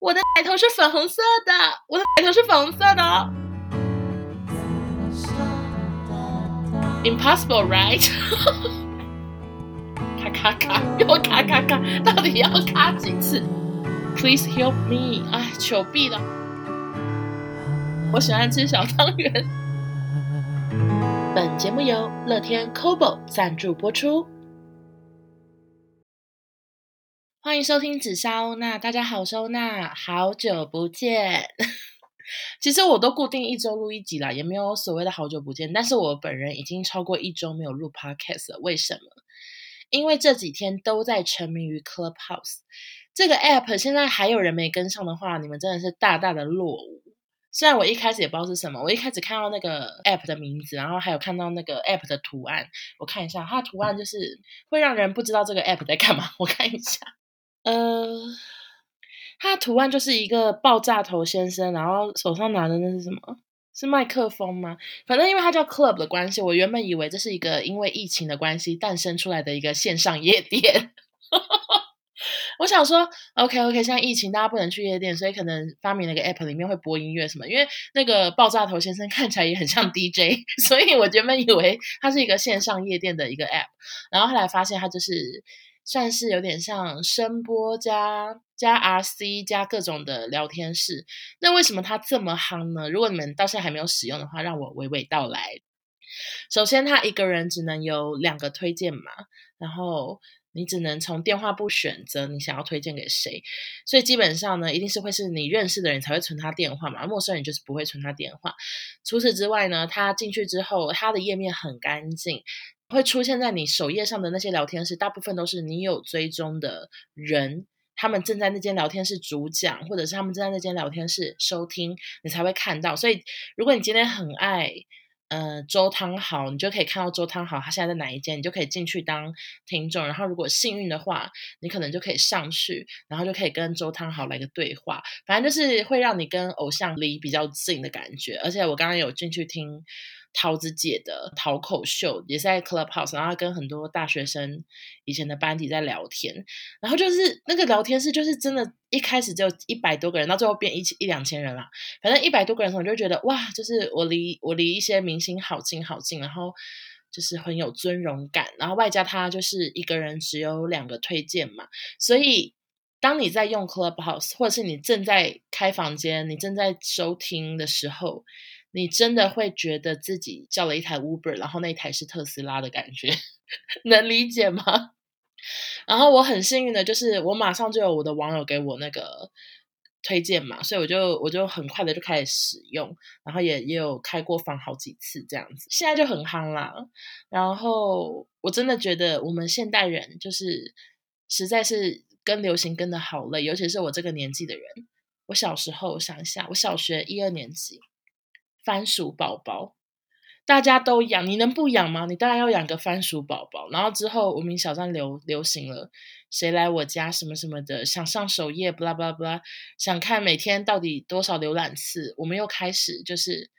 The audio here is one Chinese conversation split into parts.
我的奶头是粉红色的，我的奶头是粉红色的。Impossible, right？咔咔咔，又咔咔咔，到底要咔几次？Please help me！哎，求必了。我喜欢吃小汤圆。本节目由乐天 Kobo 赞助播出。欢迎收听紫砂欧娜，大家好，收纳，好久不见。其实我都固定一周录一集啦，也没有所谓的好久不见。但是我本人已经超过一周没有录 podcast 了，为什么？因为这几天都在沉迷于 Clubhouse 这个 app，现在还有人没跟上的话，你们真的是大大的落伍。虽然我一开始也不知道是什么，我一开始看到那个 app 的名字，然后还有看到那个 app 的图案，我看一下，它的图案就是会让人不知道这个 app 在干嘛。我看一下。呃，它的图案就是一个爆炸头先生，然后手上拿的那是什么？是麦克风吗？反正因为它叫 Club 的关系，我原本以为这是一个因为疫情的关系诞生出来的一个线上夜店。我想说，OK OK，现在疫情大家不能去夜店，所以可能发明了一个 App 里面会播音乐什么。因为那个爆炸头先生 看起来也很像 DJ，所以我原本以为它是一个线上夜店的一个 App，然后后来发现它就是。算是有点像声波加加 RC 加各种的聊天室。那为什么它这么夯呢？如果你们到现在还没有使用的话，让我娓娓道来。首先，他一个人只能有两个推荐码，然后你只能从电话簿选择你想要推荐给谁。所以基本上呢，一定是会是你认识的人才会存他电话嘛，陌生人就是不会存他电话。除此之外呢，他进去之后，他的页面很干净。会出现在你首页上的那些聊天室，大部分都是你有追踪的人，他们正在那间聊天室主讲，或者是他们正在那间聊天室收听，你才会看到。所以，如果你今天很爱呃周汤豪，你就可以看到周汤豪他现在在哪一间，你就可以进去当听众。然后，如果幸运的话，你可能就可以上去，然后就可以跟周汤豪来个对话。反正就是会让你跟偶像离比较近的感觉。而且我刚刚有进去听。桃子姐的桃口秀也是在 Clubhouse，然后跟很多大学生以前的班底在聊天，然后就是那个聊天室就是真的，一开始只有一百多个人，到最后变一一两千人啦。反正一百多个人，我就觉得哇，就是我离我离一些明星好近好近，然后就是很有尊荣感，然后外加他就是一个人只有两个推荐嘛，所以当你在用 Clubhouse，或者是你正在开房间，你正在收听的时候。你真的会觉得自己叫了一台 Uber，然后那台是特斯拉的感觉，能理解吗？然后我很幸运的就是，我马上就有我的网友给我那个推荐嘛，所以我就我就很快的就开始使用，然后也也有开过房好几次这样子，现在就很夯啦。然后我真的觉得我们现代人就是实在是跟流行跟的好累，尤其是我这个年纪的人。我小时候我想一下，我小学一二年级。番薯宝宝，大家都养，你能不养吗？你当然要养个番薯宝宝。然后之后无名小站流流行了，谁来我家什么什么的，想上首页，不啦不啦不啦，想看每天到底多少浏览次，我们又开始就是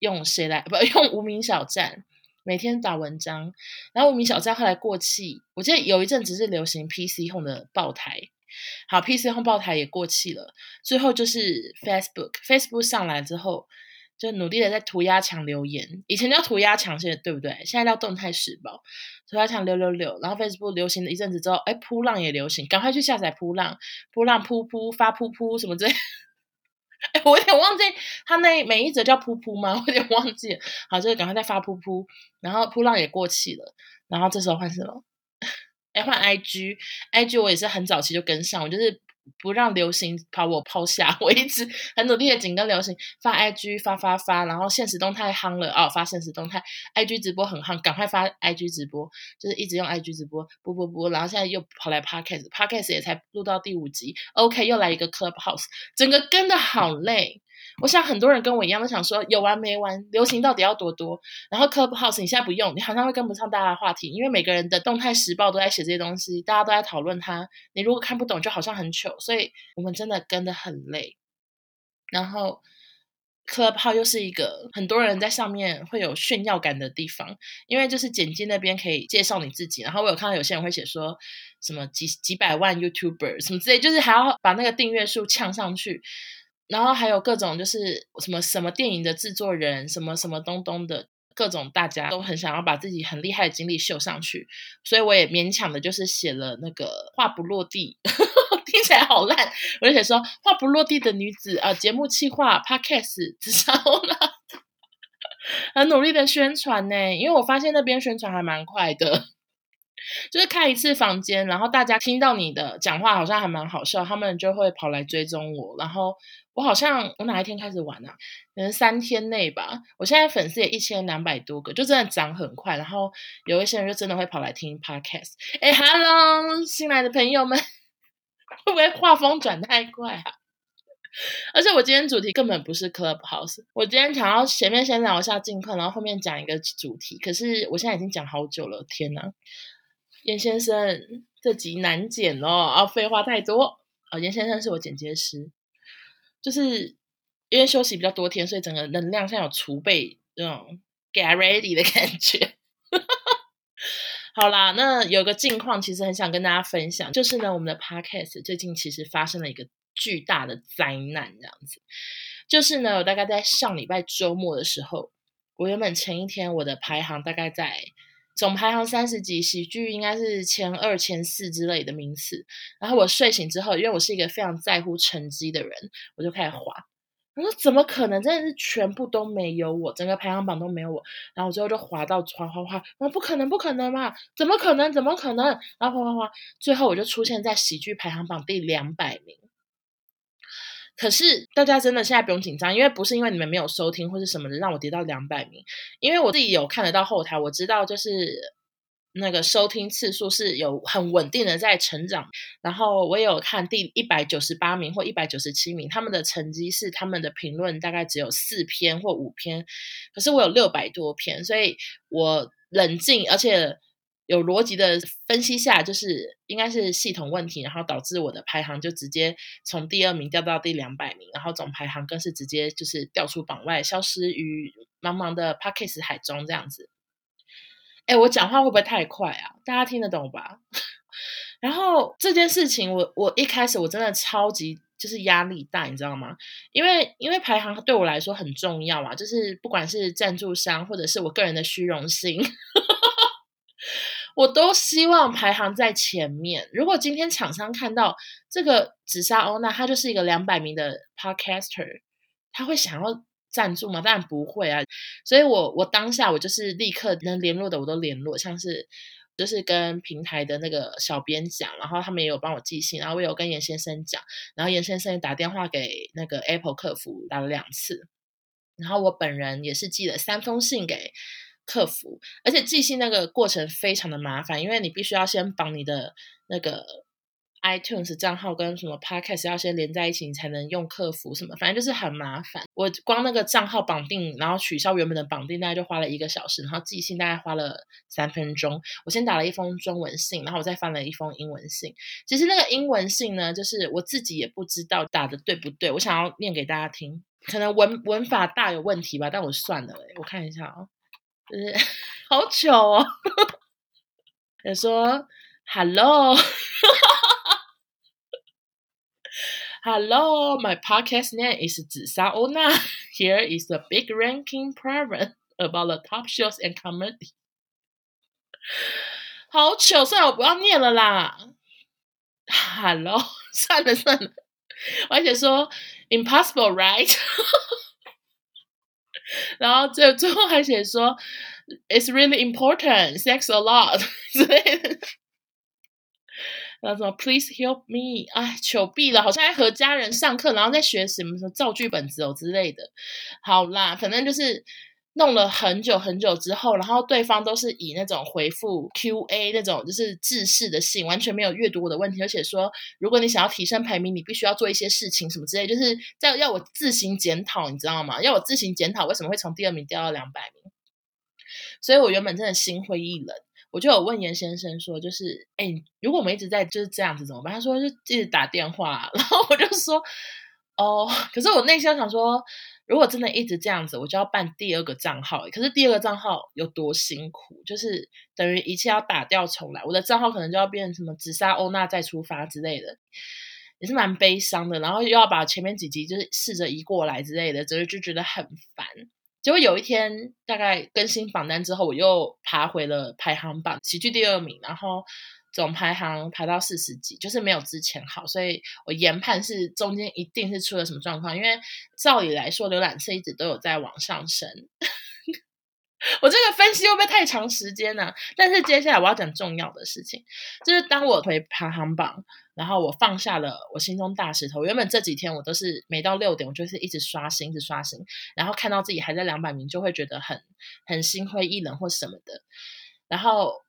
用谁来不 用无名小站，每天打文章。然后无名小站后来过气，我记得有一阵子是流行 PC Home 的爆台，好 PC Home 爆台也过气了，最后就是 Facebook，Facebook 上来之后。就努力的在涂鸦墙留言，以前叫涂鸦墙，现在对不对？现在叫动态时报，涂鸦墙六六六。然后 Facebook 流行了一阵子之后，哎，噗浪也流行，赶快去下载噗浪，噗浪噗噗发噗噗什么之类。哎，我有点忘记他那每一则叫噗噗吗？我有点忘记。好，就是赶快再发噗噗。然后噗浪也过气了，然后这时候换什么？哎，换 IG，IG 我也是很早期就跟上，我就是。不让流行把我抛下，我一直很努力的紧跟流行，发 IG 发发发，然后现实动态夯了哦，发现实动态，IG 直播很夯，赶快发 IG 直播，就是一直用 IG 直播，播播播，然后现在又跑来 Podcast，Podcast 也才录到第五集，OK，又来一个 Clubhouse，整个跟的好累。我想很多人跟我一样都想说有完没完，流行到底要多多？然后 Clubhouse 你现在不用，你好像会跟不上大家的话题，因为每个人的动态时报都在写这些东西，大家都在讨论它。你如果看不懂，就好像很糗，所以我们真的跟得很累。然后 Clubhouse 又是一个很多人在上面会有炫耀感的地方，因为就是简介那边可以介绍你自己，然后我有看到有些人会写说什么几几百万 YouTuber 什么之类，就是还要把那个订阅数呛上去，然后还有各种就是什么什么电影的制作人，什么什么东东的各种，大家都很想要把自己很厉害的经历秀上去，所以我也勉强的就是写了那个话不落地。听起来好烂，我就写说话不落地的女子啊，节目企划 Podcast 紫砂欧娜，很努力的宣传呢，因为我发现那边宣传还蛮快的，就是开一次房间，然后大家听到你的讲话好像还蛮好笑，他们就会跑来追踪我，然后我好像我哪一天开始玩啊？可能三天内吧，我现在粉丝也一千两百多个，就真的涨很快，然后有一些人就真的会跑来听 Podcast，哎，Hello，新来的朋友们。会不会画风转太快啊？而且我今天主题根本不是 Clubhouse，我今天想要前面先聊一下近况，然后后面讲一个主题。可是我现在已经讲好久了，天哪！严先生，这集难剪哦，啊，废话太多啊！严先生是我剪接师，就是因为休息比较多天，所以整个能量像有储备那种 get ready 的感觉。好啦，那有个近况，其实很想跟大家分享，就是呢，我们的 podcast 最近其实发生了一个巨大的灾难，这样子，就是呢，我大概在上礼拜周末的时候，我原本前一天我的排行大概在总排行三十几，喜剧应该是前二、前四之类的名次，然后我睡醒之后，因为我是一个非常在乎成绩的人，我就开始滑。我说怎么可能？真的是全部都没有我，整个排行榜都没有我。然后我最后就滑到滑滑滑，我说不可能，不可能嘛？怎么可能？怎么可能？然后滑滑滑，最后我就出现在喜剧排行榜第两百名。可是大家真的现在不用紧张，因为不是因为你们没有收听或是什么的让我跌到两百名，因为我自己有看得到后台，我知道就是。那个收听次数是有很稳定的在成长，然后我也有看第一百九十八名或一百九十七名，他们的成绩是他们的评论大概只有四篇或五篇，可是我有六百多篇，所以我冷静而且有逻辑的分析下，就是应该是系统问题，然后导致我的排行就直接从第二名掉到第两百名，然后总排行更是直接就是掉出榜外，消失于茫茫的 Podcast 海中这样子。哎，我讲话会不会太快啊？大家听得懂吧？然后这件事情我，我我一开始我真的超级就是压力大，你知道吗？因为因为排行对我来说很重要啊，就是不管是赞助商或者是我个人的虚荣心，我都希望排行在前面。如果今天厂商看到这个紫砂欧娜，他就是一个两百名的 podcaster，他会想要。赞助吗？当然不会啊，所以我我当下我就是立刻能联络的我都联络，像是就是跟平台的那个小编讲，然后他们也有帮我寄信，然后我有跟严先生讲，然后严先生也打电话给那个 Apple 客服打了两次，然后我本人也是寄了三封信给客服，而且寄信那个过程非常的麻烦，因为你必须要先绑你的那个。iTunes 账号跟什么 Podcast 要先连在一起，你才能用客服什么，反正就是很麻烦。我光那个账号绑定，然后取消原本的绑定，大概就花了一个小时，然后寄信大概花了三分钟。我先打了一封中文信，然后我再翻了一封英文信。其实那个英文信呢，就是我自己也不知道打的对不对，我想要念给大家听，可能文文法大有问题吧，但我算了，我看一下哦，就是好糗哦，他说 Hello。Hello, my podcast name is 紫砂欧娜。Here is a big ranking problem about the top shows and comedy。好糗，算了，我不要念了啦。Hello，算了算了，我还写说 impossible, right？ 然后最最后还写说 it's really important, thanks a lot 之类的。然后什么，Please help me！哎，求毙了，好像在和家人上课，然后在学什么什么造句本子哦之类的。好啦，反正就是弄了很久很久之后，然后对方都是以那种回复 Q&A 那种就是制式的信，完全没有阅读我的问题，而且说如果你想要提升排名，你必须要做一些事情什么之类，就是在要我自行检讨，你知道吗？要我自行检讨为什么会从第二名掉到两百名。所以我原本真的心灰意冷。我就有问严先生说，就是，哎，如果我们一直在就是这样子怎么办？他说就一直打电话，然后我就说，哦，可是我内心想说，如果真的一直这样子，我就要办第二个账号。可是第二个账号有多辛苦，就是等于一切要打掉重来。我的账号可能就要变成什么紫砂欧娜再出发之类的，也是蛮悲伤的。然后又要把前面几集就是试着移过来之类的，所以就觉得很烦。结果有一天，大概更新榜单之后，我又爬回了排行榜，喜剧第二名，然后总排行排到四十几，就是没有之前好，所以我研判是中间一定是出了什么状况，因为照理来说，浏览器一直都有在往上升。我这个分析会不会太长时间呢？但是接下来我要讲重要的事情，就是当我回排行榜，然后我放下了我心中大石头。原本这几天我都是每到六点，我就是一直刷新，一直刷新，然后看到自己还在两百名，就会觉得很很心灰意冷或什么的。然后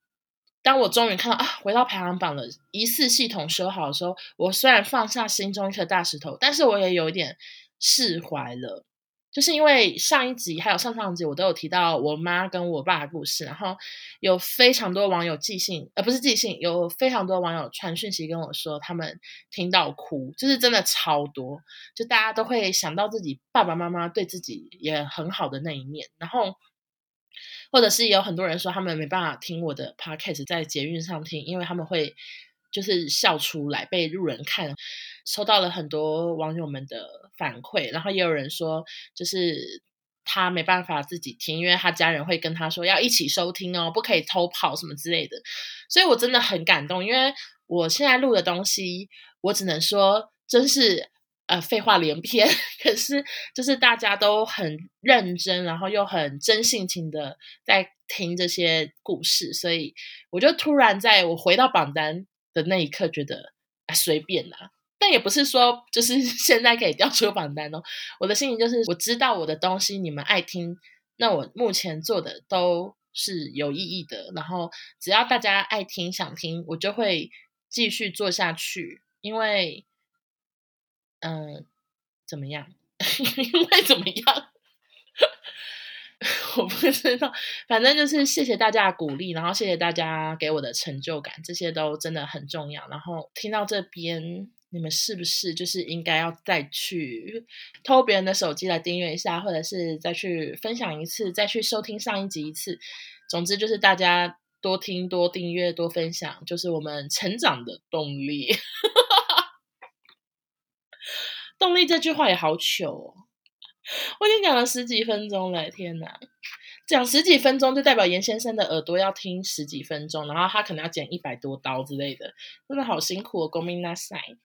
当我终于看到啊，回到排行榜了，疑似系统修好的时候，我虽然放下心中一颗大石头，但是我也有一点释怀了。就是因为上一集还有上上集，我都有提到我妈跟我爸的故事，然后有非常多网友寄信，呃，不是寄信，有非常多网友传讯息跟我说，他们听到哭，就是真的超多，就大家都会想到自己爸爸妈妈对自己也很好的那一面，然后或者是有很多人说他们没办法听我的 podcast 在捷运上听，因为他们会就是笑出来被路人看，收到了很多网友们的。反馈，然后也有人说，就是他没办法自己听，因为他家人会跟他说要一起收听哦，不可以偷跑什么之类的。所以我真的很感动，因为我现在录的东西，我只能说真是呃废话连篇。可是就是大家都很认真，然后又很真性情的在听这些故事，所以我就突然在我回到榜单的那一刻，觉得啊随便啦。但也不是说就是 现在可以调出榜单哦。我的心情就是，我知道我的东西你们爱听，那我目前做的都是有意义的。然后只要大家爱听、想听，我就会继续做下去。因为，嗯、怎么样？因为怎么样？我不知道。反正就是谢谢大家的鼓励，然后谢谢大家给我的成就感，这些都真的很重要。然后听到这边。你们是不是就是应该要再去偷别人的手机来订阅一下，或者是再去分享一次，再去收听上一集一次？总之就是大家多听、多订阅、多分享，就是我们成长的动力。动力这句话也好糗哦！我已经讲了十几分钟了，天哪！讲十几分钟就代表严先生的耳朵要听十几分钟，然后他可能要剪一百多刀之类的，真的好辛苦哦！ごめんなさい。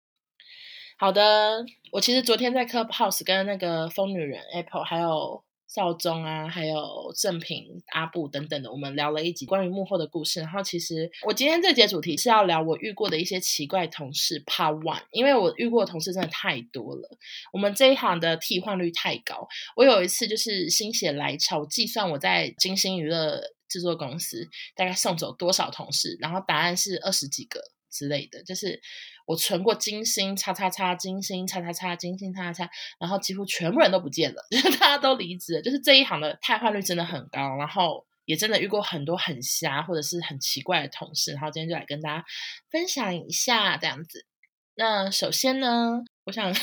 好的，我其实昨天在 Clubhouse 跟那个疯女人 Apple，还有 少宗啊，还有正品阿布等等的，我们聊了一集关于幕后的故事。然后其实我今天这节主题是要聊我遇过的一些奇怪同事 Part One，因为我遇过的同事真的太多了，我们这一行的替换率太高。我有一次就是心血来潮，计算我在金星娱乐制作公司大概送走多少同事，然后答案是二十几个之类的，就是。我存过金星叉叉叉，金星叉叉叉，金星叉叉叉，然后几乎全部人都不见了，就 是大家都离职了，就是这一行的汰换率真的很高，然后也真的遇过很多很瞎或者是很奇怪的同事，然后今天就来跟大家分享一下这样子。那首先呢，我想。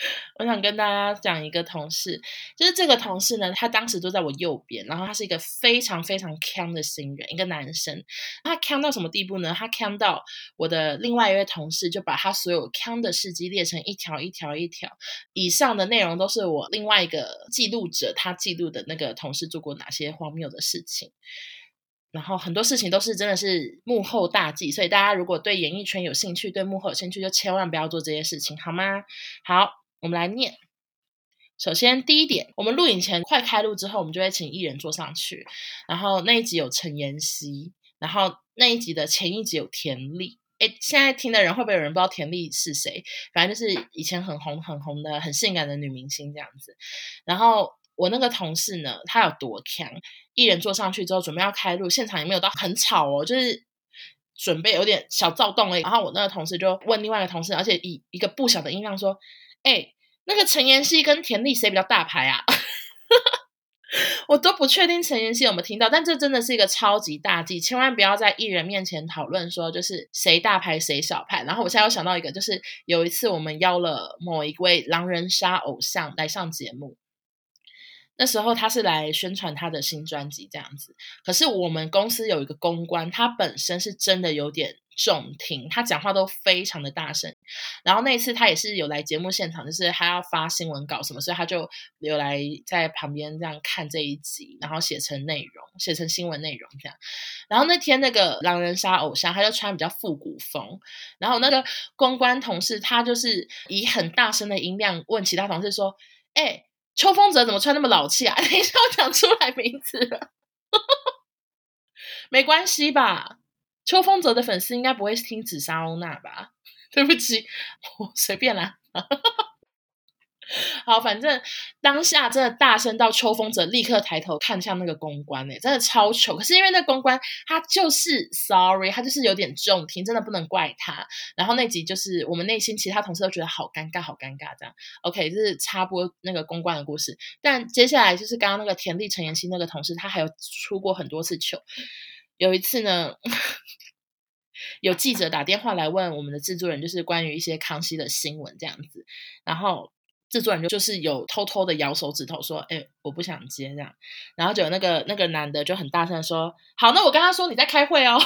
我想跟大家讲一个同事，就是这个同事呢，他当时坐在我右边，然后他是一个非常非常锵的新人，一个男生。他锵到什么地步呢？他锵到我的另外一位同事就把他所有锵的事迹列成一条一条一条，以上的内容都是我另外一个记录者他记录的那个同事做过哪些荒谬的事情，然后很多事情都是真的是幕后大忌，所以大家如果对演艺圈有兴趣，对幕后有兴趣，就千万不要做这些事情，好吗？好。我们来念。首先，第一点，我们录影前快开录之后，我们就会请艺人坐上去。然后那一集有陈妍希，然后那一集的前一集有田丽。诶，现在听的人会不会有人不知道田丽是谁？反正就是以前很红很红的很性感的女明星这样子。然后我那个同事呢，他有多强？艺人坐上去之后，准备要开录，现场也没有到很吵哦，就是准备有点小躁动而已。然后我那个同事就问另外一个同事，而且以一个不小的音量说。哎，那个陈妍希跟田丽谁比较大牌啊？我都不确定陈妍希有没有听到，但这真的是一个超级大忌，千万不要在艺人面前讨论说就是谁大牌谁小牌。然后我现在又想到一个，就是有一次我们邀了某一位狼人杀偶像来上节目，那时候他是来宣传他的新专辑这样子。可是我们公司有一个公关，他本身是真的有点重听，他讲话都非常的大声。然后那一次他也是有来节目现场，就是他要发新闻稿什么，所以他就有来在旁边这样看这一集，然后写成内容，写成新闻内容这样。然后那天那个狼人杀偶像，他就穿比较复古风，然后那个公关同事他就是以很大声的音量问其他同事说：“哎。”秋风泽怎么穿那么老气啊？等一下我讲出来名字了，没关系吧？秋风泽的粉丝应该不会听紫砂欧娜吧？对不起，我随便啦。好，反正当下真的大声到秋风泽立刻抬头看向那个公关，欸，真的超糗。可是因为那公关他就是 sorry，他就是有点重听，真的不能怪他。然后那集就是我们内心其他同事都觉得好尴尬，好尴尬这样。OK，这是插播那个公关的故事。但接下来就是刚刚那个田丽陈妍希那个同事，他还有出过很多次糗。有一次呢，有记者打电话来问我们的制作人，就是关于一些康熙的新闻这样子，然后。制作人就就是有偷偷的摇手指头说：“哎、我不想接这样。”然后就有那个那个男的就很大声说：“好，那我跟他说你在开会哦。”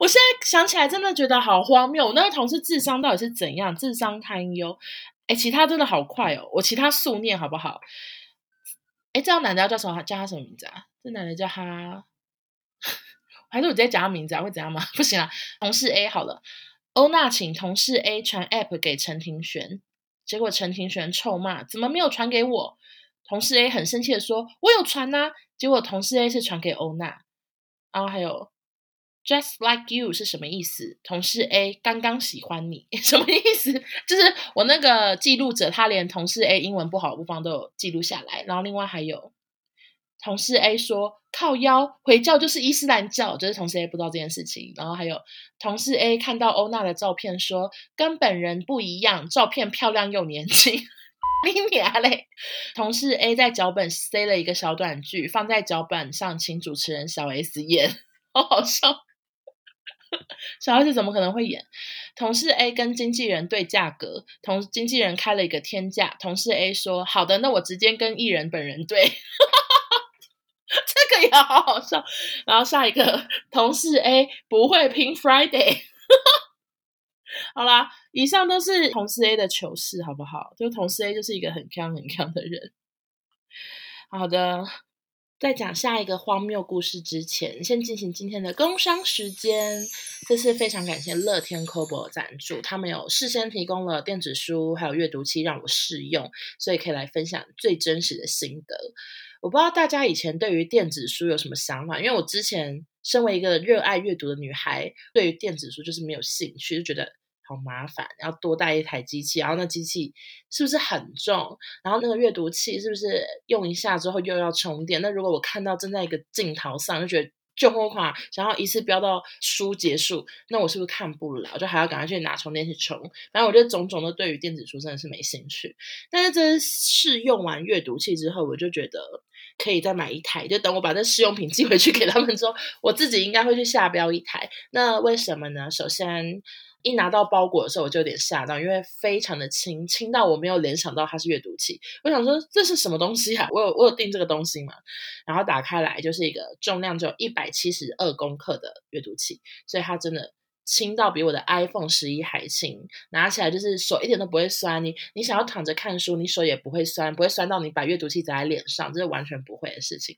我现在想起来真的觉得好荒谬，我那个同事智商到底是怎样？智商堪忧。哎，其他真的好快哦，我其他速念好不好？哎，这样男的要叫什么？叫他什么名字啊？这男的叫他，还是我直接讲他名字啊？会怎样吗？不行啊，同事 A 好了。欧娜请同事 A 传 App 给陈庭璇，结果陈庭璇臭骂：“怎么没有传给我？”同事 A 很生气的说：“我有传呐。”结果同事 A 是传给欧娜。然后还有 “Just like you” 是什么意思？同事 A 刚刚喜欢你，什么意思？就是我那个记录者，他连同事 A 英文不好的地方都有记录下来。然后另外还有。同事 A 说：“靠腰回教就是伊斯兰教，就是同事 A 不知道这件事情。”然后还有同事 A 看到欧娜的照片说：“跟本人不一样，照片漂亮又年轻。”你娘嘞！同事 A 在脚本塞了一个小短剧，放在脚本上，请主持人小 S 演，好好笑。小 S 怎么可能会演？同事 A 跟经纪人对价格，同经纪人开了一个天价，同事 A 说：“好的，那我直接跟艺人本人对。”这个也好好笑，然后下一个同事 A 不会拼 Friday，好啦，以上都是同事 A 的糗事，好不好？就同事 A 就是一个很锵很锵的人。好的，在讲下一个荒谬故事之前，先进行今天的工商时间。这次非常感谢乐天 CoBo 赞助，他们有事先提供了电子书还有阅读器让我试用，所以可以来分享最真实的心得。我不知道大家以前对于电子书有什么想法，因为我之前身为一个热爱阅读的女孩，对于电子书就是没有兴趣，就觉得好麻烦，要多带一台机器，然后那机器是不是很重？然后那个阅读器是不是用一下之后又要充电？那如果我看到正在一个镜头上，就觉得。就慌慌，想要一次飙到书结束，那我是不是看不了？就还要赶快去拿充电器充。反正我觉得种种的对于电子书真的是没兴趣。但是这试用完阅读器之后，我就觉得可以再买一台。就等我把这试用品寄回去给他们之后，我自己应该会去下标一台。那为什么呢？首先。一拿到包裹的时候，我就有点吓到，因为非常的轻，轻到我没有联想到它是阅读器。我想说这是什么东西啊？我有我有订这个东西嘛？然后打开来就是一个重量只有一百七十二公克的阅读器，所以它真的轻到比我的 iPhone 十一还轻，拿起来就是手一点都不会酸。你你想要躺着看书，你手也不会酸，不会酸到你把阅读器砸在脸上，这是完全不会的事情。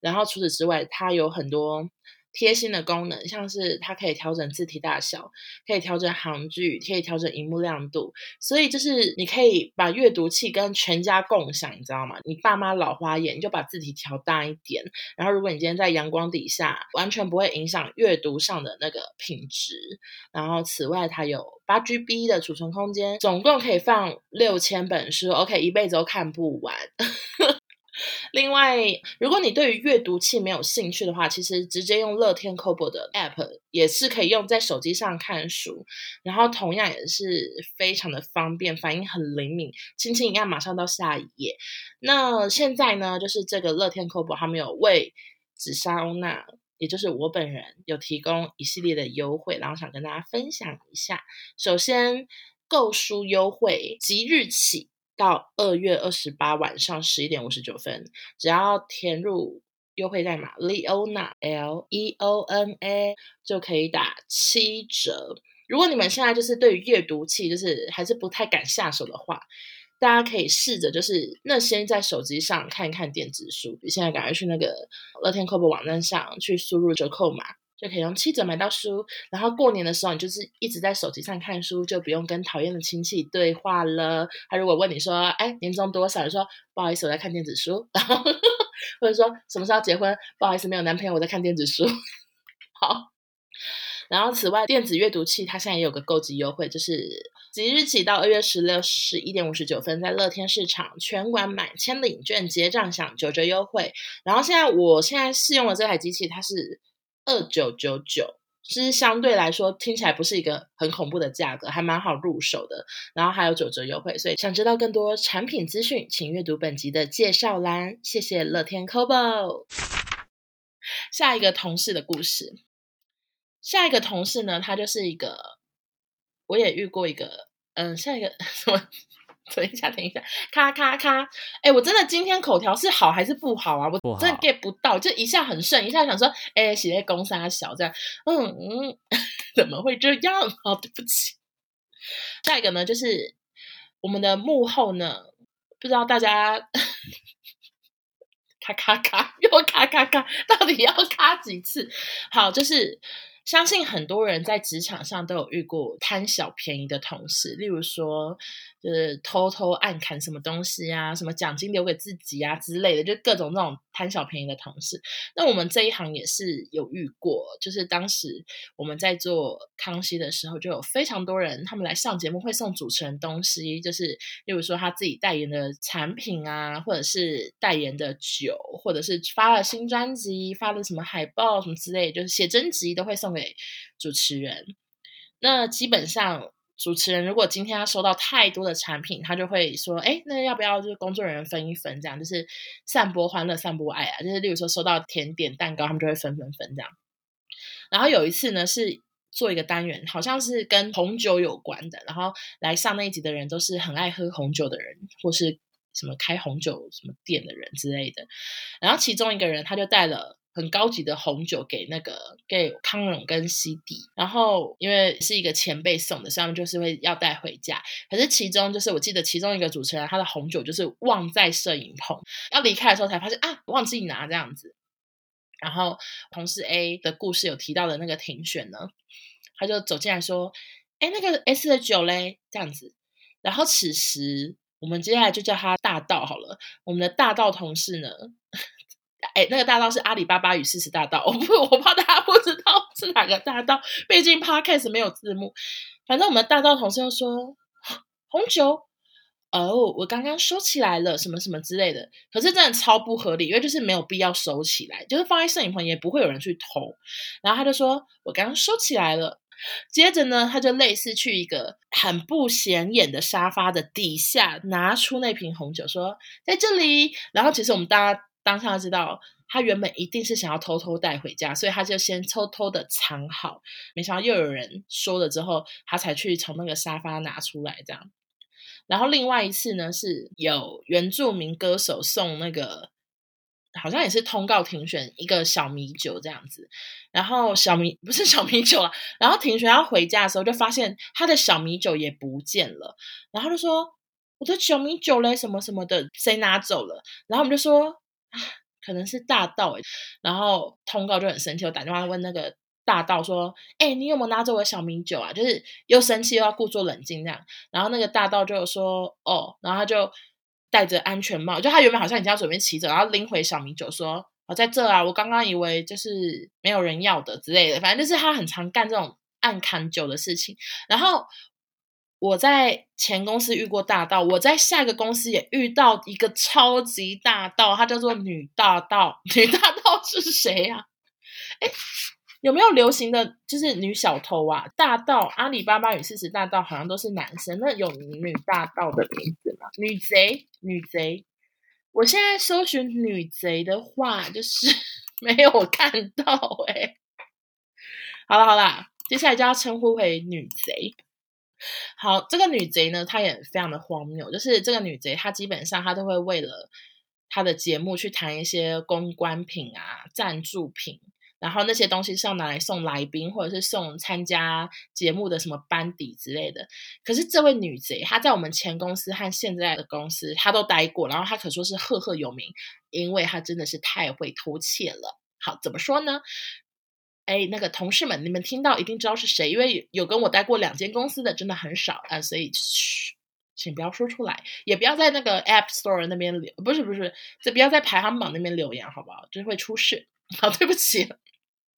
然后除此之外，它有很多。贴心的功能，像是它可以调整字体大小，可以调整行距，可以调整荧幕亮度，所以就是你可以把阅读器跟全家共享，你知道吗？你爸妈老花眼，你就把字体调大一点，然后如果你今天在阳光底下，完全不会影响阅读上的那个品质。然后此外，它有八 GB 的储存空间，总共可以放六千本书，OK，一辈子都看不完。另外，如果你对于阅读器没有兴趣的话，其实直接用乐天 Kobo 的 App 也是可以用在手机上看书，然后同样也是非常的方便，反应很灵敏，轻轻一按马上到下一页。那现在呢，就是这个乐天 Kobo 他们有为紫砂欧娜，也就是我本人有提供一系列的优惠，然后想跟大家分享一下。首先，购书优惠即日起。到二月二十八晚上十一点五十九分，只要填入优惠代码 Leona L E O N A 就可以打七折。如果你们现在就是对于阅读器就是还是不太敢下手的话，大家可以试着就是那先在手机上看一看电子书，你现在赶快去那个乐天 Kobo 网站上去输入折扣码。就可以用七折买到书，然后过年的时候你就是一直在手机上看书，就不用跟讨厌的亲戚对话了。他如果问你说：“哎，年终多少？”你说：“不好意思，我在看电子书。”然后或者说什么时候结婚？不好意思，没有男朋友，我在看电子书。好，然后此外，电子阅读器它现在也有个购集优惠，就是即日起到二月十六十一点五十九分，在乐天市场全馆满千领券结账享九折优惠。然后现在我现在试用的这台机器，它是。二九九九，其实相对来说听起来不是一个很恐怖的价格，还蛮好入手的。然后还有九折优惠，所以想知道更多产品资讯，请阅读本集的介绍栏。谢谢乐天 Kobo。下一个同事的故事，下一个同事呢，他就是一个，我也遇过一个，嗯，下一个 什么？等一下，等一下，咔咔咔！哎、欸，我真的今天口条是好还是不好啊？我真的 get 不到，就一下很顺，一下想说，哎、欸，写在公三小这样，嗯嗯，怎么会这样？好、哦，对不起。下一个呢，就是我们的幕后呢，不知道大家咔咔咔 又咔咔咔，到底要咔几次？好，就是。相信很多人在职场上都有遇过贪小便宜的同事，例如说，就是偷偷暗砍什么东西啊，什么奖金留给自己啊之类的，就各种那种贪小便宜的同事。那我们这一行也是有遇过，就是当时我们在做康熙的时候，就有非常多人他们来上节目会送主持人东西，就是例如说他自己代言的产品啊，或者是代言的酒，或者是发了新专辑发了什么海报什么之类，就是写真集都会送。给主持人，那基本上主持人如果今天他收到太多的产品，他就会说：“哎，那要不要就是工作人员分一分？这样就是散播欢乐、散播爱啊。”就是例如说收到甜点、蛋糕，他们就会分分分这样。然后有一次呢，是做一个单元，好像是跟红酒有关的。然后来上那一集的人都是很爱喝红酒的人，或是什么开红酒什么店的人之类的。然后其中一个人他就带了。很高级的红酒给那个给康永跟西迪，然后因为是一个前辈送的，所以就是会要带回家。可是其中就是我记得其中一个主持人，他的红酒就是忘在摄影棚，要离开的时候才发现啊，忘记拿这样子。然后同事 A 的故事有提到的那个庭选呢，他就走进来说：“哎，那个 S 的酒嘞？”这样子。然后此时我们接下来就叫他大道好了。我们的大道同事呢？哎，那个大盗是阿里巴巴与四十大盗，我不，我怕大家不知道是哪个大盗，毕竟 Podcast 没有字幕。反正我们大盗同事又说红酒，哦，我刚刚收起来了，什么什么之类的。可是真的超不合理，因为就是没有必要收起来，就是放在摄影棚也不会有人去偷。然后他就说，我刚刚收起来了。接着呢，他就类似去一个很不显眼的沙发的底下拿出那瓶红酒，说在这里。然后其实我们大家。当下知道他原本一定是想要偷偷带回家，所以他就先偷偷的藏好。没想到又有人说了之后，他才去从那个沙发拿出来这样。然后另外一次呢，是有原住民歌手送那个，好像也是通告庭选一个小米酒这样子。然后小米不是小米酒啊，然后庭选要回家的时候，就发现他的小米酒也不见了。然后就说：“我的小米酒嘞，什么什么的，谁拿走了？”然后我们就说。可能是大盗，然后通告就很生气，我打电话问那个大盗说：“哎、你有没有拿走我的小米酒啊？”就是又生气又要故作冷静这样。然后那个大盗就说：“哦。”然后他就戴着安全帽，就他原本好像已经要准备骑走，然后拎回小米酒说：“我、哦、在这啊，我刚刚以为就是没有人要的之类的。”反正就是他很常干这种暗砍酒的事情，然后。我在前公司遇过大盗，我在下一个公司也遇到一个超级大盗，她叫做女大盗。女大盗是谁呀？哎，有没有流行的就是女小偷啊？大盗，阿里巴巴与四十大盗好像都是男生，那有女大盗的名字吗？女贼，女贼。我现在搜寻女贼的话，就是 没有看到哎。好了好了，接下来就要称呼为女贼。好，这个女贼呢，她也非常的荒谬，就是这个女贼，她基本上她都会为了她的节目去谈一些公关品啊、赞助品。然后那些东西是要拿来送来宾，或者是送参加节目的什么班底之类的。可是这位女贼，她在我们前公司和现在的公司，她都待过，然后她可说是赫赫有名，因为她真的是太会偷窃了。好，怎么说呢？哎，那个同事们，你们听到一定知道是谁，因为有跟我待过两间公司的真的很少啊，所以嘘，请不要说出来，也不要在那个 App Store 那边留，不是不是，这不要在排行榜那边留言，好不好？就是会出事。好，对不起。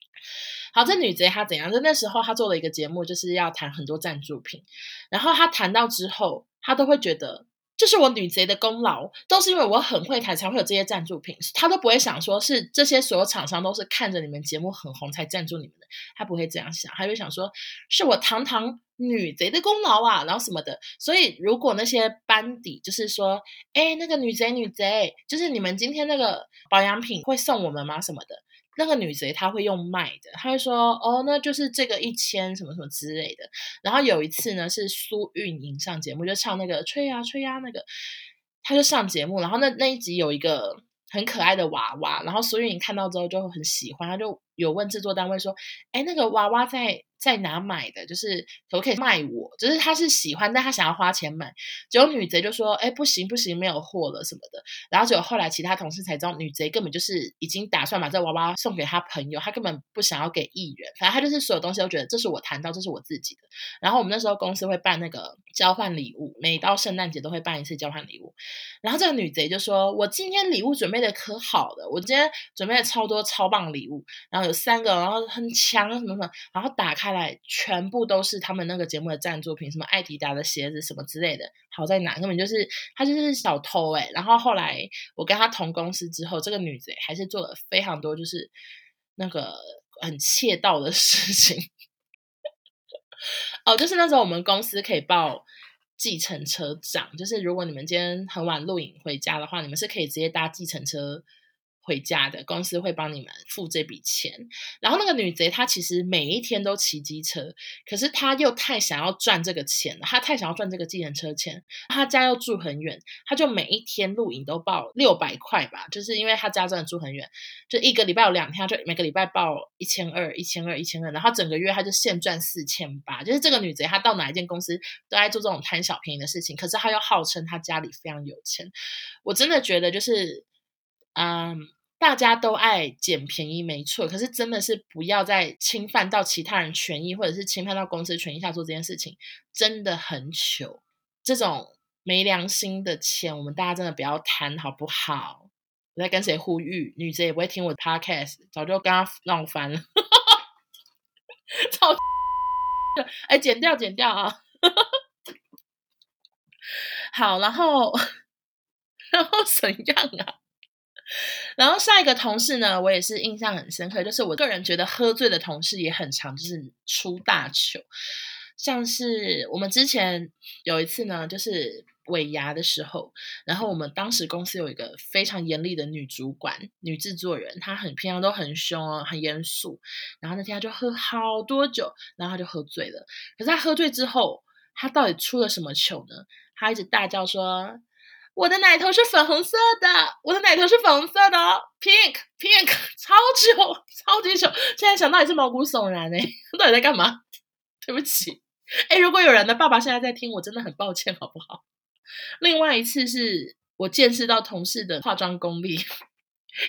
好，这女贼她怎样？就那时候她做了一个节目，就是要谈很多赞助品。然后她谈到之后，她都会觉得这是我女贼的功劳，都是因为我很会谈，才会有这些赞助品。她都不会想说是这些所有厂商都是看着你们节目很红才赞助你们的，她不会这样想，她会想说是我堂堂女贼的功劳啊，然后什么的。所以如果那些班底就是说，哎，那个女贼女贼，就是你们今天那个保养品会送我们吗？什么的。那个女贼她会用卖的，她会说哦，那就是这个一千什么什么之类的。然后有一次呢，是苏运莹上节目，就唱那个吹呀吹呀那个，她就上节目，然后那那一集有一个很可爱的娃娃，然后苏运莹看到之后就很喜欢，她就有问制作单位说，哎，那个娃娃在。在哪买的？就是可不可以卖我？就是他是喜欢，但他想要花钱买。结果女贼就说：“哎，不行不行，没有货了什么的。”然后结果后来其他同事才知道，女贼根本就是已经打算把这娃娃送给他朋友，他根本不想要给艺人。反正他就是所有东西都觉得这是我谈到，这是我自己的。然后我们那时候公司会办那个交换礼物，每到圣诞节都会办一次交换礼物。然后这个女贼就说：“我今天礼物准备的可好了，我今天准备了超多超棒礼物，然后有三个，然后很强什么什么，然后打开。”来，全部都是他们那个节目的赞助品，什么爱迪达的鞋子什么之类的。好在哪？根本就是他就是小偷哎、然后后来我跟他同公司之后，这个女贼还是做了非常多就是那个很窃盗的事情。哦，就是那时候我们公司可以报计程车账，就是如果你们今天很晚录影回家的话，你们是可以直接搭计程车。回家的公司会帮你们付这笔钱，然后那个女贼她其实每一天都骑机车，可是她又太想要赚这个钱了，她太想要赚这个计程车钱，她家又住很远，她就每一天录影都报六百块吧，就是因为她家真的住很远，就一个礼拜有两天，她就每个礼拜报一千二、一千二、一千二，然后整个月她就现赚四千八，就是这个女贼她到哪一间公司都爱做这种贪小便宜的事情，可是她又号称她家里非常有钱，我真的觉得就是，嗯。大家都爱捡便宜，没错。可是真的是不要再侵犯到其他人权益，或者是侵犯到公司权益下做这件事情，真的很糗。这种没良心的钱，我们大家真的不要贪，好不好？我在跟谁呼吁？女贼也不会听我的 podcast，早就跟他闹翻了。操！哎，剪掉，剪掉啊！好，然后，然后怎样啊？然后下一个同事呢，我也是印象很深刻，就是我个人觉得喝醉的同事也很常，就是出大糗。像是我们之前有一次呢，就是尾牙的时候，然后我们当时公司有一个非常严厉的女主管、女制作人，她很平常都很凶哦，很严肃。然后那天她就喝好多酒，然后她就喝醉了。可是她喝醉之后，她到底出了什么糗呢？她一直大叫说。我的奶头是粉红色的，我的奶头是粉红色的哦，pink pink，超久，超级久，现在想到也是毛骨悚然哎，到底在干嘛？对不起，哎，如果有人的爸爸现在在听，我真的很抱歉，好不好？另外一次是我见识到同事的化妆功力，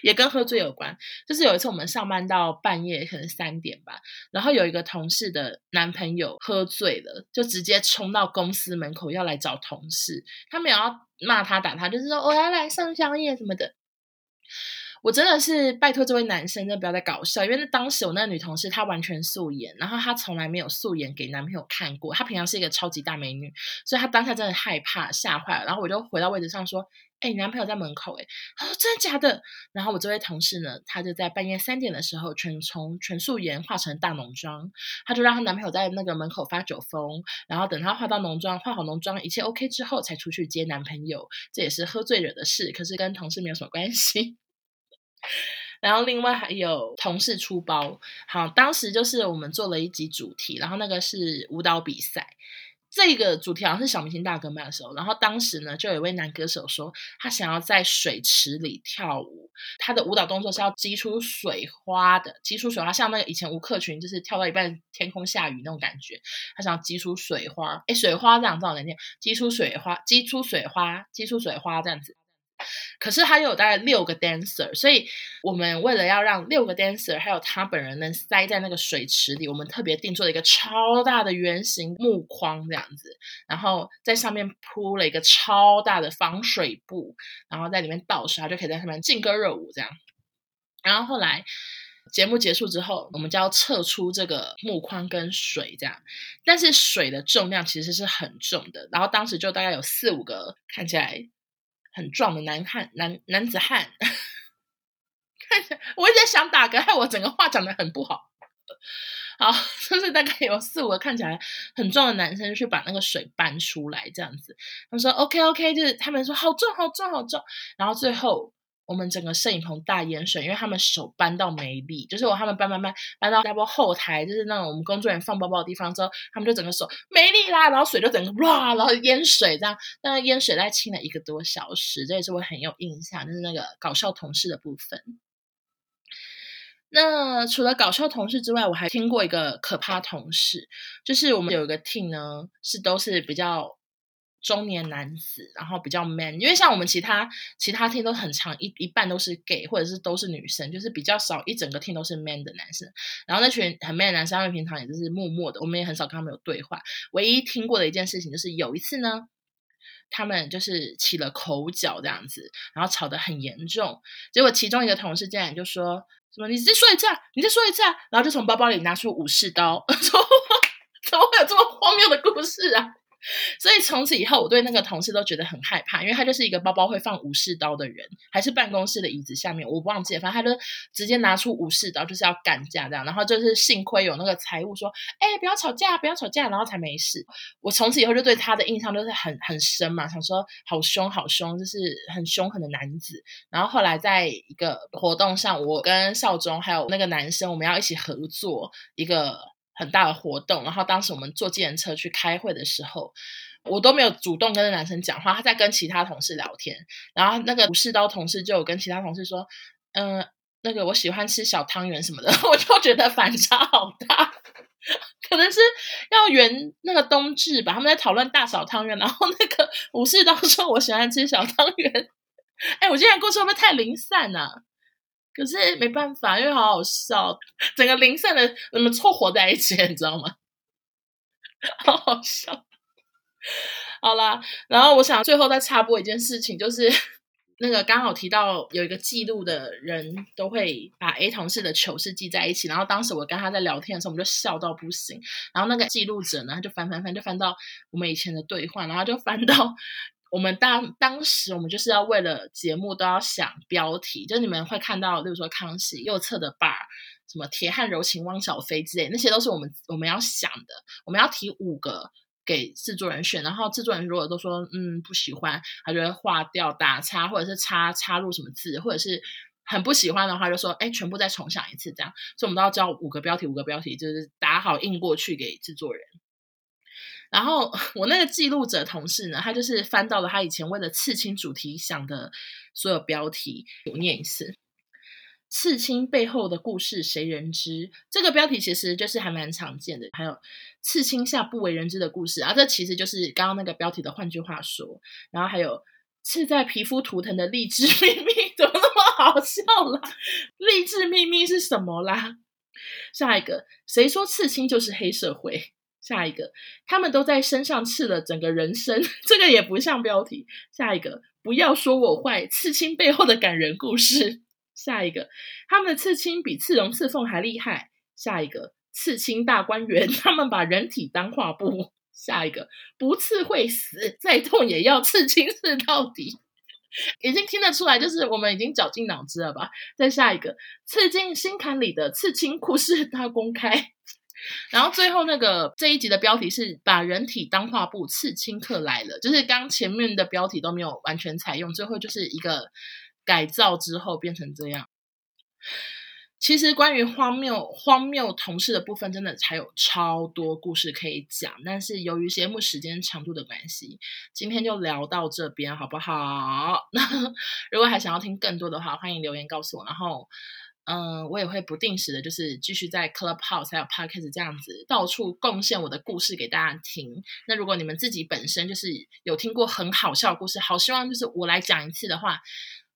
也跟喝醉有关，就是有一次我们上班到半夜，可能三点吧，然后有一个同事的男朋友喝醉了，就直接冲到公司门口要来找同事，他们也要。骂他打他，就是说我要来上宵夜什么的。我真的是拜托这位男生，真的不要再搞笑，因为当时我那个女同事她完全素颜，然后她从来没有素颜给男朋友看过，她平常是一个超级大美女，所以她当下真的害怕吓坏了。然后我就回到位置上说：“哎，你男朋友在门口。”哎，她说：“真的假的？”然后我这位同事呢，她就在半夜三点的时候全从全素颜化成大浓妆，她就让她男朋友在那个门口发酒疯，然后等她化到浓妆，化好浓妆，一切 OK 之后才出去接男朋友。这也是喝醉惹的事，可是跟同事没有什么关系。然后另外还有同事出包，好，当时就是我们做了一集主题，然后那个是舞蹈比赛，这个主题好像是小明星大歌麦的时候，然后当时呢，就有一位男歌手说他想要在水池里跳舞，他的舞蹈动作是要激出水花的，激出水花，像那个以前吴克群就是跳到一半天空下雨那种感觉，他想要击出水花，哎，水花这样造能念，击出水花，激出水花，激出水花这样子。可是他有大概六个 dancer，所以我们为了要让六个 dancer 还有他本人能塞在那个水池里，我们特别定做了一个超大的圆形木框这样子，然后在上面铺了一个超大的防水布，然后在里面倒水，就可以在上面劲歌热舞这样。然后后来节目结束之后，我们就要撤出这个木框跟水这样，但是水的重量其实是很重的，然后当时就大概有四五个看起来。很壮的男汉男男子汉，看起来我一直在想打嗝，害我整个话讲的很不好。好，就是大概有四五个看起来很壮的男生去把那个水搬出来，这样子。他们说 OK OK，就是他们说好重好重好重，然后最后。我们整个摄影棚大淹水，因为他们手搬到没力，就是我他们搬搬搬搬到大包后台，就是那种我们工作人员放包包的地方之后，他们就整个手没力啦，然后水就整个哇，然后淹水这样，那淹水大概清了一个多小时，这也是我很有印象，就是那个搞笑同事的部分。那除了搞笑同事之外，我还听过一个可怕同事，就是我们有一个 team 呢，是都是比较。中年男子，然后比较 man，因为像我们其他其他厅都很长，一一半都是 gay，或者是都是女生，就是比较少一整个厅都是 man 的男生。然后那群很 man 的男生，他们平常也就是默默的，我们也很少跟他们有对话。唯一听过的一件事情就是有一次呢，他们就是起了口角这样子，然后吵得很严重。结果其中一个同事竟然就说什么：“你再说一次啊，你再说一次啊！”然后就从包包里拿出武士刀，说：“怎么会有这么荒谬的故事啊？”所以从此以后，我对那个同事都觉得很害怕，因为他就是一个包包会放武士刀的人，还是办公室的椅子下面，我忘记了，反正他就直接拿出武士刀，就是要干架这样。然后就是幸亏有那个财务说：“哎，不要吵架，不要吵架。”然后才没事。我从此以后就对他的印象都是很很深嘛，想说好凶好凶，就是很凶狠的男子。然后后来在一个活动上，我跟少中还有那个男生，我们要一起合作一个。很大的活动，然后当时我们坐计程车去开会的时候，我都没有主动跟那男生讲话，他在跟其他同事聊天。然后那个武士刀同事就有跟其他同事说：“嗯、那个我喜欢吃小汤圆什么的。”我就觉得反差好大，可能是要圆那个冬至吧。他们在讨论大小汤圆，然后那个武士刀说：“我喜欢吃小汤圆。”哎，我今天故事会不会太零散啊？可是没办法，因为好好笑，整个零散的我们凑合在一起，你知道吗？好好笑。好啦，然后我想最后再插播一件事情，就是那个刚好提到有一个记录的人都会把 A 同事的糗事记在一起，然后当时我跟他在聊天的时候，我们就笑到不行。然后那个记录者呢，他就翻翻翻，就翻到我们以前的对话，然后就翻到。我们当当时我们就是要为了节目都要想标题，就你们会看到，例如说康熙右侧的 bar，什么铁汉柔情汪小菲之类，那些都是我们我们要想的。我们要提五个给制作人选，然后制作人如果都说嗯不喜欢，他就会划掉、打叉，或者是插插入什么字，或者是很不喜欢的话，就说哎全部再重想一次这样。所以我们都要交五个标题，五个标题就是打好印过去给制作人。然后 我那个记录者同事呢，他就是翻到了他以前为了刺青主题想的所有标题，我念一次：刺青背后的故事谁人知？这个标题其实就是还蛮常见的。还有刺青下不为人知的故事啊，这其实就是刚刚那个标题的换句话说。然后还有刺在皮肤图腾的励志秘密，怎么那么好笑啦？励志秘密是什么啦？下一个，谁说刺青就是黑社会？下一个，他们都在身上刺了整个人生，这个也不像标题。下一个，不要说我坏，刺青背后的感人故事。下一个，他们的刺青比刺龙刺凤还厉害。下一个，刺青大观园，他们把人体当画布。下一个，不刺会死，再痛也要刺青刺到底。已经听得出来，就是我们已经绞尽脑汁了吧？再下一个，刺进心坎里的刺青故事大公开。然后最后那个这一集的标题是把人体当画布，刺青客来了。就是刚前面的标题都没有完全采用，最后就是一个改造之后变成这样。其实关于荒谬荒谬同事的部分，真的还有超多故事可以讲。但是由于节目时间长度的关系，今天就聊到这边，好不好？那 如果还想要听更多的话，欢迎留言告诉我。然后，嗯，我也会不定时的，就是继续在 Clubhouse 还有 Podcast 这样子到处贡献我的故事给大家听。那如果你们自己本身就是有听过很好笑的故事，好希望就是我来讲一次的话，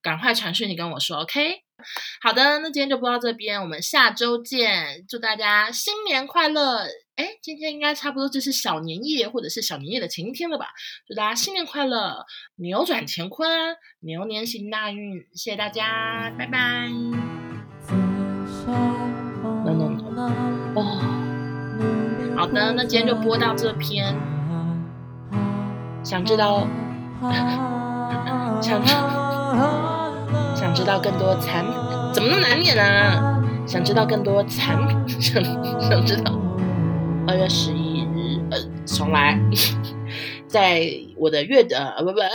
赶快传讯你跟我说，OK？好的，那今天就播到这边，我们下周见。祝大家新年快乐！哎，今天应该差不多就是小年夜或者是小年夜的前一天了吧？祝大家新年快乐，扭转乾坤，牛年行大运！谢谢大家，拜拜。哦，好的，那今天就播到这篇。想知道？想知道？想知道更多产怎么那么难念啊？想知道更多产，想 想知道二月十一日，呃，重来，在我的月的呃不不。呃